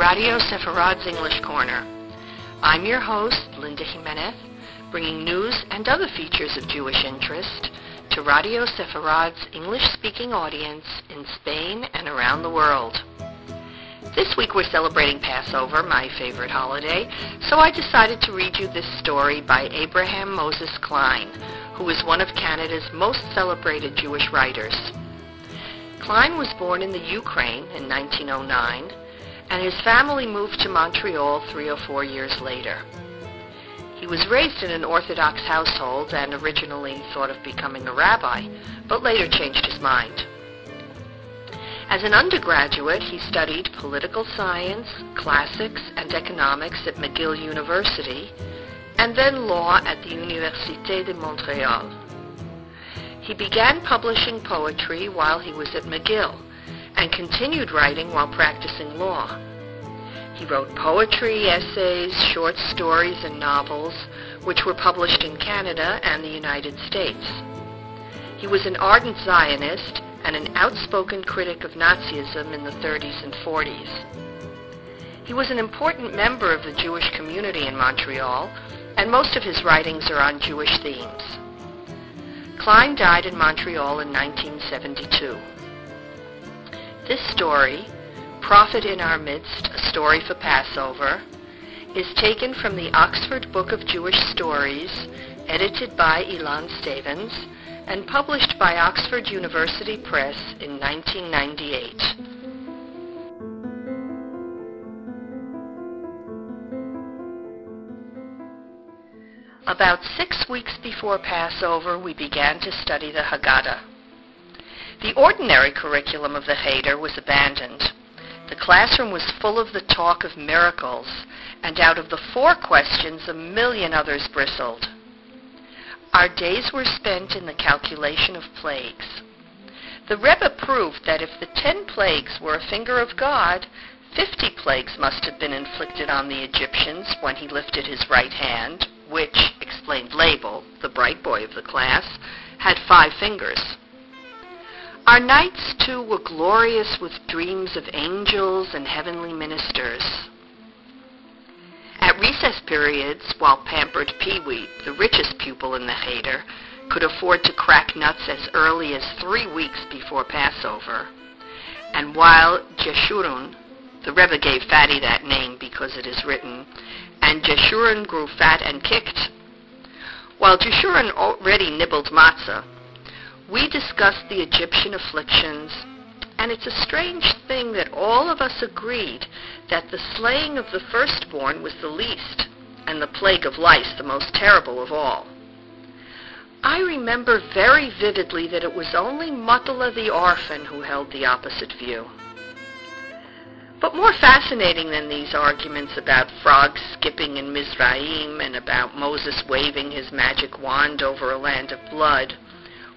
Radio Sepharad's English Corner. I'm your host, Linda Jimenez, bringing news and other features of Jewish interest to Radio Sepharad's English-speaking audience in Spain and around the world. This week we're celebrating Passover, my favorite holiday, so I decided to read you this story by Abraham Moses Klein, who is one of Canada's most celebrated Jewish writers. Klein was born in the Ukraine in 1909, and his family moved to Montreal three or four years later. He was raised in an Orthodox household and originally thought of becoming a rabbi, but later changed his mind. As an undergraduate, he studied political science, classics, and economics at McGill University, and then law at the Université de Montréal. He began publishing poetry while he was at McGill and continued writing while practicing law. He wrote poetry, essays, short stories, and novels, which were published in Canada and the United States. He was an ardent Zionist and an outspoken critic of Nazism in the 30s and 40s. He was an important member of the Jewish community in Montreal, and most of his writings are on Jewish themes. Klein died in Montreal in 1972. This story, Prophet in Our Midst, A Story for Passover, is taken from the Oxford Book of Jewish Stories, edited by Ilan Stavans, and published by Oxford University Press in 1998. About six weeks before Passover, we began to study the Haggadah. The ordinary curriculum of the Cheder was abandoned. The classroom was full of the talk of miracles, and out of the four questions, a million others bristled. Our days were spent in the calculation of plagues. The Rebbe proved that if the ten plagues were a finger of God, fifty plagues must have been inflicted on the Egyptians when he lifted his right hand, which, explained Label, the bright boy of the class, had five fingers. Our nights, too, were glorious with dreams of angels and heavenly ministers. At recess periods, while pampered Pee-wee, the richest pupil in the Cheder, could afford to crack nuts as early as three weeks before Passover, and while Jeshurun, the Rebbe gave Fatty that name because it is written, and Jeshurun grew fat and kicked, while Jeshurun already nibbled matzah, we discussed the Egyptian afflictions and it's a strange thing that all of us agreed that the slaying of the firstborn was the least, and the plague of lice the most terrible of all. I remember very vividly that it was only Mutala the orphan who held the opposite view. But more fascinating than these arguments about frogs skipping in Mizraim and about Moses waving his magic wand over a land of blood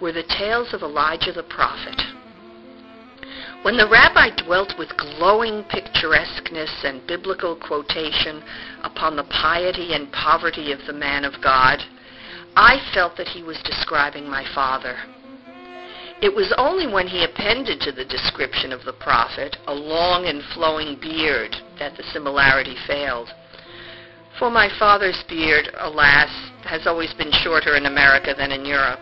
were the tales of Elijah the prophet. When the rabbi dwelt with glowing picturesqueness and biblical quotation upon the piety and poverty of the man of God, I felt that he was describing my father. It was only when he appended to the description of the prophet a long and flowing beard that the similarity failed. For my father's beard, alas, has always been shorter in America than in Europe.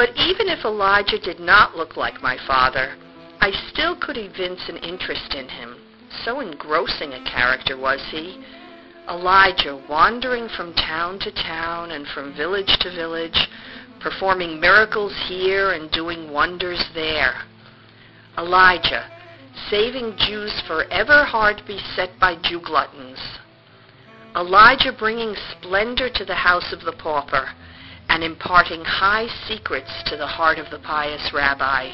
But even if Elijah did not look like my father, I still could evince an interest in him. So engrossing a character was he. Elijah wandering from town to town and from village to village, performing miracles here and doing wonders there. Elijah, saving Jews forever hard beset by Jew gluttons. Elijah bringing splendor to the house of the pauper and imparting high secrets to the heart of the pious rabbi.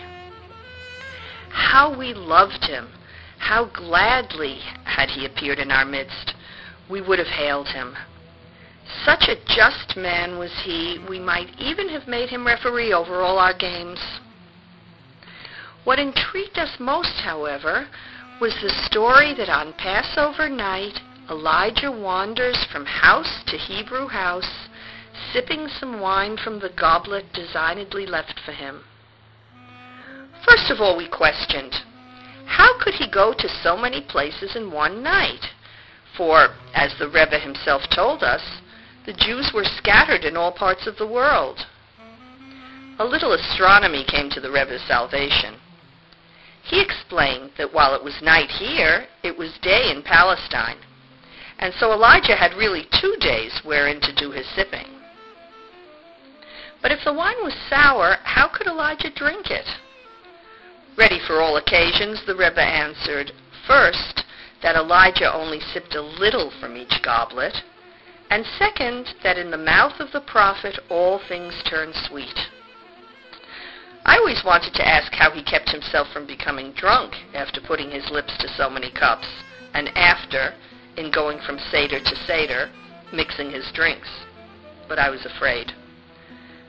How we loved him! How gladly, had he appeared in our midst, we would have hailed him. Such a just man was he, we might even have made him referee over all our games. What intrigued us most, however, was the story that on Passover night Elijah wanders from house to Hebrew house, sipping some wine from the goblet designedly left for him. First of all, we questioned, How could he go to so many places in one night? For, as the Rebbe himself told us, the Jews were scattered in all parts of the world. A little astronomy came to the Rebbe's salvation. He explained that while it was night here, it was day in Palestine. And so Elijah had really two days wherein to do his sipping. But if the wine was sour, how could Elijah drink it? Ready for all occasions, the Rebbe answered, first, that Elijah only sipped a little from each goblet, and second, that in the mouth of the prophet all things turn sweet. I always wanted to ask how he kept himself from becoming drunk after putting his lips to so many cups, and after, in going from Seder to Seder, mixing his drinks. But I was afraid.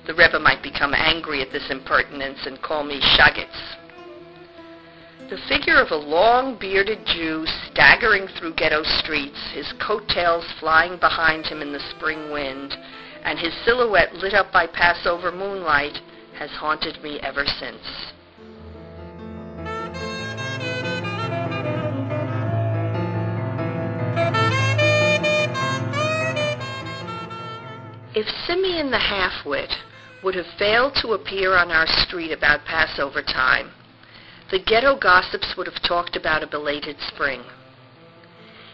The Rebbe might become angry at this impertinence and call me Shagitz. The figure of a long-bearded Jew staggering through ghetto streets, his coattails flying behind him in the spring wind, and his silhouette lit up by Passover moonlight, has haunted me ever since. If Simeon the half-wit would have failed to appear on our street about Passover time, the ghetto gossips would have talked about a belated spring.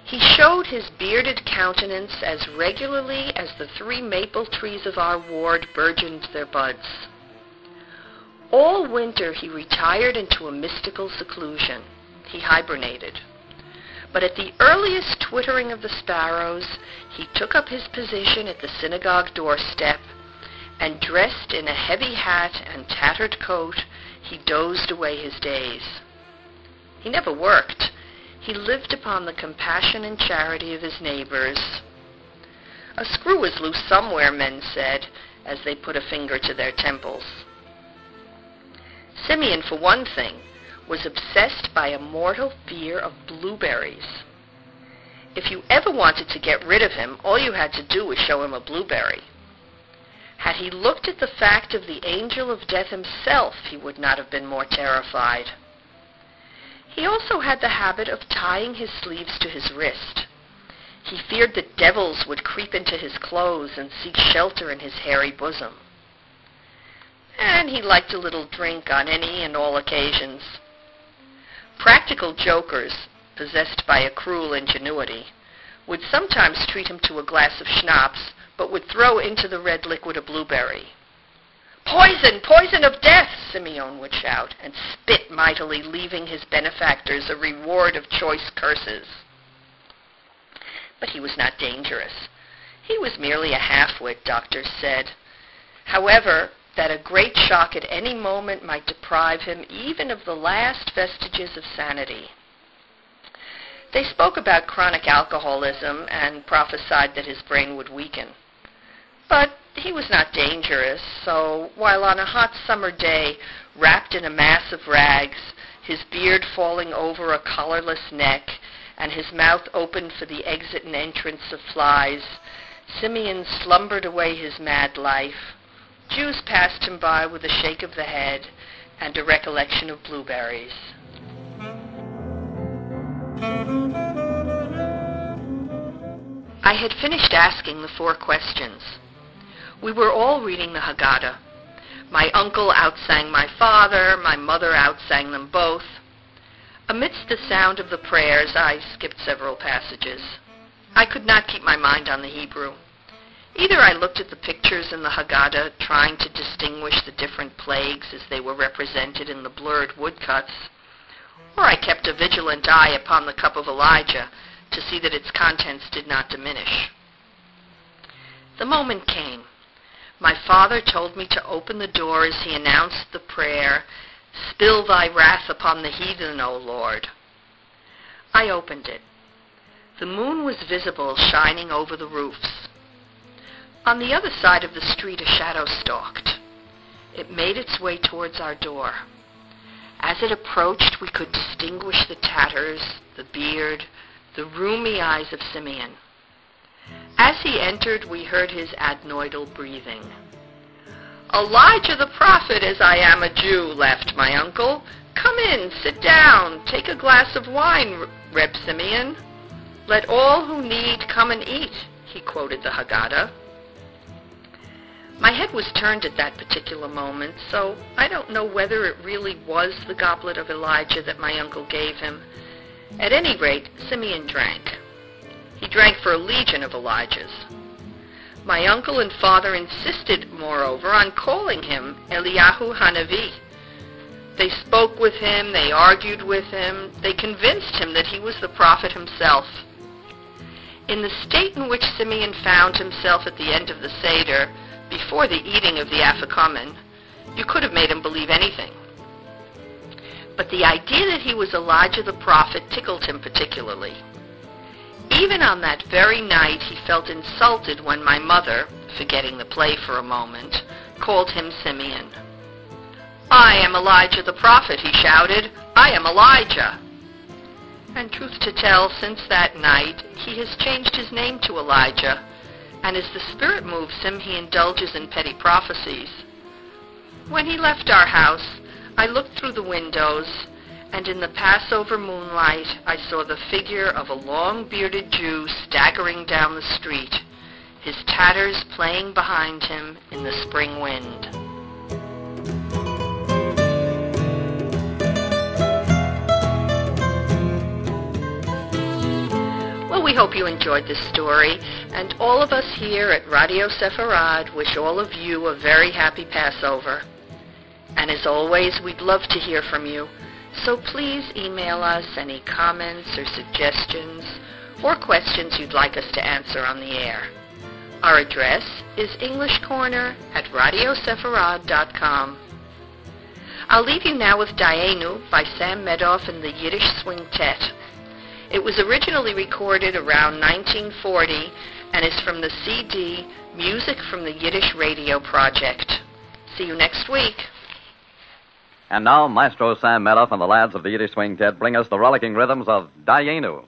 He showed his bearded countenance as regularly as the three maple trees of our ward burgeoned their buds. All winter he retired into a mystical seclusion. He hibernated. But at the earliest twittering of the sparrows, he took up his position at the synagogue doorstep, and dressed in a heavy hat and tattered coat, he dozed away his days. He never worked. He lived upon the compassion and charity of his neighbors. A screw was loose somewhere, men said, as they put a finger to their temples. Simeon, for one thing, was obsessed by a mortal fear of blueberries. If you ever wanted to get rid of him, all you had to do was show him a blueberry. Had he looked at the fact of the angel of death himself, he would not have been more terrified. He also had the habit of tying his sleeves to his wrist. He feared that devils would creep into his clothes and seek shelter in his hairy bosom and he liked a little drink on any and all occasions. Practical jokers, possessed by a cruel ingenuity, would sometimes treat him to a glass of schnapps, but would throw into the red liquid a blueberry. Poison! Poison of death! Simeon would shout, and spit mightily, leaving his benefactors a reward of choice curses. But he was not dangerous. He was merely a half-wit, doctors said. However, that a great shock at any moment might deprive him even of the last vestiges of sanity. They spoke about chronic alcoholism and prophesied that his brain would weaken. But he was not dangerous, so while on a hot summer day, wrapped in a mass of rags, his beard falling over a collarless neck, and his mouth open for the exit and entrance of flies, Simeon slumbered away his mad life, Jews passed him by with a shake of the head and a recollection of blueberries. I had finished asking the four questions. We were all reading the Haggadah. My uncle outsang my father, my mother outsang them both. Amidst the sound of the prayers, I skipped several passages. I could not keep my mind on the Hebrew. Either I looked at the pictures in the Haggadah, trying to distinguish the different plagues as they were represented in the blurred woodcuts, or I kept a vigilant eye upon the cup of Elijah to see that its contents did not diminish. The moment came. My father told me to open the door as he announced the prayer, Spill thy wrath upon the heathen, O Lord. I opened it. The moon was visible shining over the roofs. On the other side of the street a shadow stalked. It made its way towards our door. As it approached, we could distinguish the tatters, the beard, the rheumy eyes of Simeon. As he entered, we heard his adenoidal breathing. Elijah the prophet, as I am a Jew, laughed my uncle. Come in, sit down, take a glass of wine, Reb Simeon. Let all who need come and eat, he quoted the Haggadah. My head was turned at that particular moment, so I don't know whether it really was the goblet of Elijah that my uncle gave him. At any rate, Simeon drank. He drank for a legion of Elijahs. My uncle and father insisted, moreover, on calling him Eliyahu Hanavi. They spoke with him, they argued with him, they convinced him that he was the prophet himself. In the state in which Simeon found himself at the end of the Seder, before the eating of the afikomen, you could have made him believe anything. But the idea that he was Elijah the prophet tickled him particularly. Even on that very night, he felt insulted when my mother, forgetting the play for a moment, called him Simeon. I am Elijah the prophet, he shouted. I am Elijah. And truth to tell, since that night, he has changed his name to Elijah and as the Spirit moves him, he indulges in petty prophecies. When he left our house, I looked through the windows, and in the Passover moonlight, I saw the figure of a long-bearded Jew staggering down the street, his tatters playing behind him in the spring wind. Well, we hope you enjoyed this story. And all of us here at Radio Sepharad wish all of you a very happy Passover. And as always, we'd love to hear from you. So please email us any comments or suggestions or questions you'd like us to answer on the air. Our address is English Corner at RadioSepharad.com. I'll leave you now with Dayenu by Sam Medoff and the Yiddish Swingtet. It was originally recorded around 1940 and is from the CD Music from the Yiddish Radio Project. See you next week. And now, Maestro Sam Medoff and the lads of the Yiddish Swingtet bring us the rollicking rhythms of Dayenu.